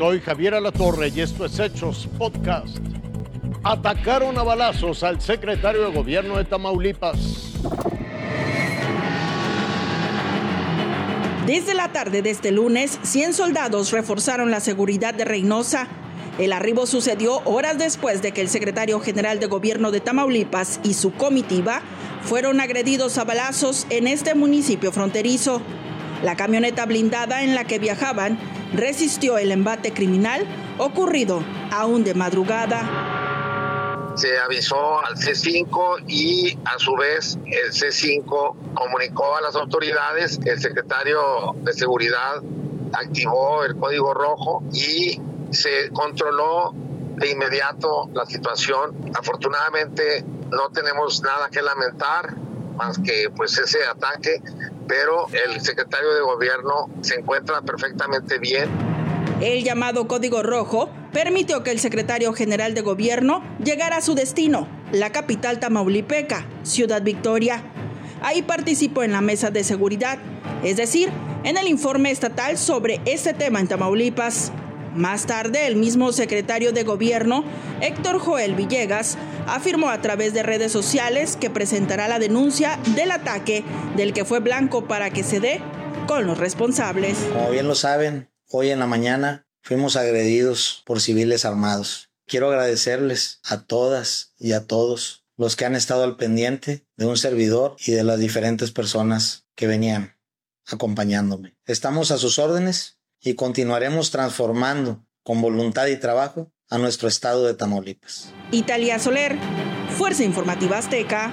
Soy Javier Alatorre y esto es Hechos Podcast. Atacaron a balazos al secretario de gobierno de Tamaulipas. Desde la tarde de este lunes, 100 soldados reforzaron la seguridad de Reynosa. El arribo sucedió horas después de que el secretario general de gobierno de Tamaulipas y su comitiva fueron agredidos a balazos en este municipio fronterizo. La camioneta blindada en la que viajaban resistió el embate criminal ocurrido aún de madrugada se avisó al C5 y a su vez el C5 comunicó a las autoridades, el secretario de Seguridad activó el código rojo y se controló de inmediato la situación. Afortunadamente no tenemos nada que lamentar más que pues ese ataque, pero el secretario de gobierno se encuentra perfectamente bien. El llamado Código Rojo permitió que el secretario general de gobierno llegara a su destino, la capital tamaulipeca, Ciudad Victoria. Ahí participó en la mesa de seguridad, es decir, en el informe estatal sobre este tema en Tamaulipas. Más tarde, el mismo secretario de gobierno, Héctor Joel Villegas, afirmó a través de redes sociales que presentará la denuncia del ataque del que fue blanco para que se dé con los responsables. Como bien lo saben, hoy en la mañana fuimos agredidos por civiles armados. Quiero agradecerles a todas y a todos los que han estado al pendiente de un servidor y de las diferentes personas que venían acompañándome. Estamos a sus órdenes y continuaremos transformando con voluntad y trabajo a nuestro estado de Tamaulipas. Italia Soler, Fuerza Informativa Azteca.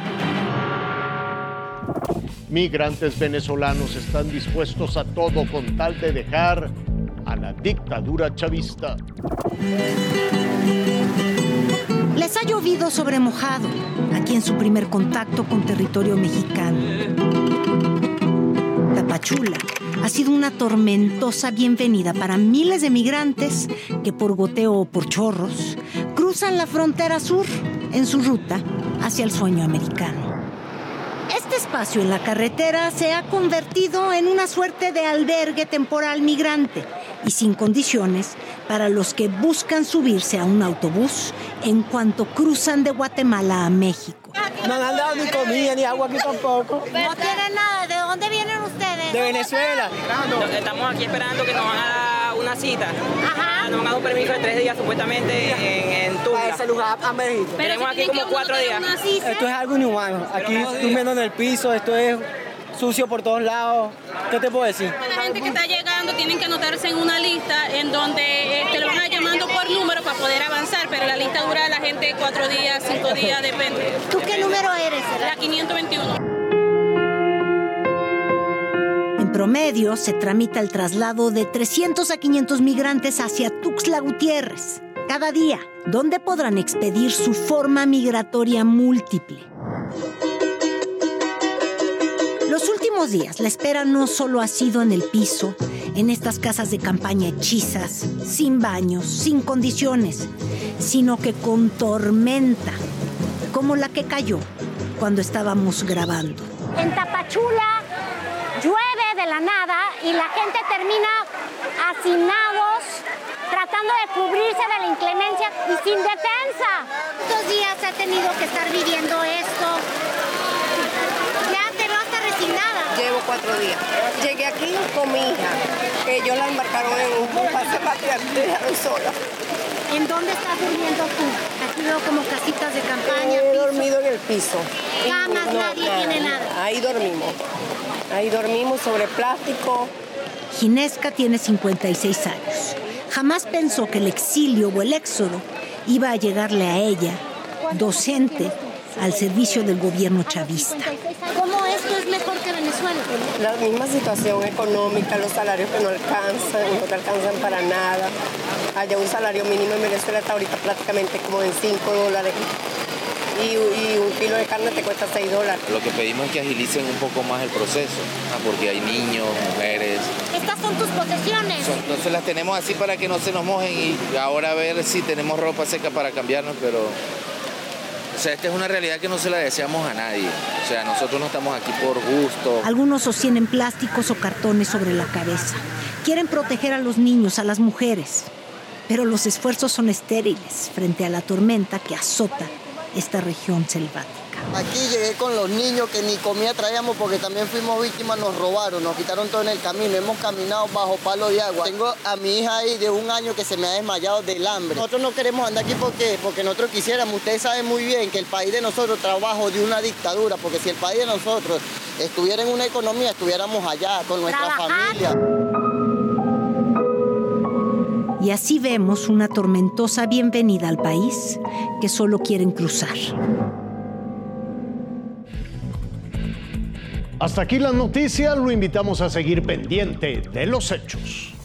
Migrantes venezolanos están dispuestos a todo con tal de dejar a la dictadura chavista. Les ha llovido sobre mojado, aquí en su primer contacto con territorio mexicano. Tapachula ha sido una tormentosa bienvenida para miles de migrantes que por goteo o por chorros cruzan la frontera sur en su ruta hacia el sueño americano. Este espacio en la carretera se ha convertido en una suerte de albergue temporal migrante y sin condiciones para los que buscan subirse a un autobús en cuanto cruzan de Guatemala a México. No han dado ni comida ni agua aquí tampoco. No tienen nada. ¿De? De Venezuela. Estamos aquí esperando que nos van a dar una cita. Ajá. Nos han dado un permiso de tres días supuestamente en, en Tula. Para ese lugar a México. Tenemos aquí como cuatro días. Esto es algo inhumano. Aquí durmiendo en el piso, esto es sucio por todos lados. ¿Qué te puedo decir? La gente que está llegando tienen que anotarse en una lista en donde te lo van a llamando por número para poder avanzar, pero la lista dura la gente cuatro días, cinco días, depende. ¿Tú qué número eres? La 521. Promedio se tramita el traslado de 300 a 500 migrantes hacia Tuxtla Gutiérrez cada día, donde podrán expedir su forma migratoria múltiple. Los últimos días la espera no solo ha sido en el piso, en estas casas de campaña hechizas, sin baños, sin condiciones, sino que con tormenta, como la que cayó cuando estábamos grabando. En Tapachula llueve de la nada y la gente termina hacinados tratando de cubrirse de la inclemencia y sin defensa. ¿Cuántos días ha tenido que estar viviendo esto? Ya te lo hasta resignada. Llevo cuatro días. Llegué aquí con mi hija, que ellos la embarcaron en un pase patria, me dejaron sola. ¿En dónde estás durmiendo tú? Aquí veo como casitas de campaña. He piso. dormido en el piso. Camas, nadie tiene nada. Ahí dormimos. Ahí dormimos sobre plástico. Ginesca tiene 56 años. Jamás pensó que el exilio o el éxodo iba a llegarle a ella, docente, al servicio del gobierno chavista. ¿Cómo esto es mejor que Venezuela? La misma situación económica, los salarios que no alcanzan, no te alcanzan para nada. Allá un salario mínimo en Venezuela está ahorita prácticamente como en 5 dólares. Y, y un kilo de carne te cuesta 6 dólares. Lo que pedimos es que agilicen un poco más el proceso, ah, porque hay niños, mujeres. Estas son tus posesiones. Son- Entonces las tenemos así para que no se nos mojen y ahora a ver si tenemos ropa seca para cambiarnos, pero... O sea, esta es una realidad que no se la deseamos a nadie. O sea, nosotros no estamos aquí por gusto. Algunos sostienen plásticos o cartones sobre la cabeza. Quieren proteger a los niños, a las mujeres. Pero los esfuerzos son estériles frente a la tormenta que azota esta región selvática. Aquí llegué con los niños que ni comida traíamos porque también fuimos víctimas, nos robaron, nos quitaron todo en el camino. Hemos caminado bajo palo de agua. Tengo a mi hija ahí de un año que se me ha desmayado del hambre. Nosotros no queremos andar aquí porque, porque nosotros quisiéramos. Ustedes saben muy bien que el país de nosotros trabaja de una dictadura, porque si el país de nosotros estuviera en una economía, estuviéramos allá con nuestra familia. Y así vemos una tormentosa bienvenida al país que solo quieren cruzar. Hasta aquí las noticias, lo invitamos a seguir pendiente de los hechos.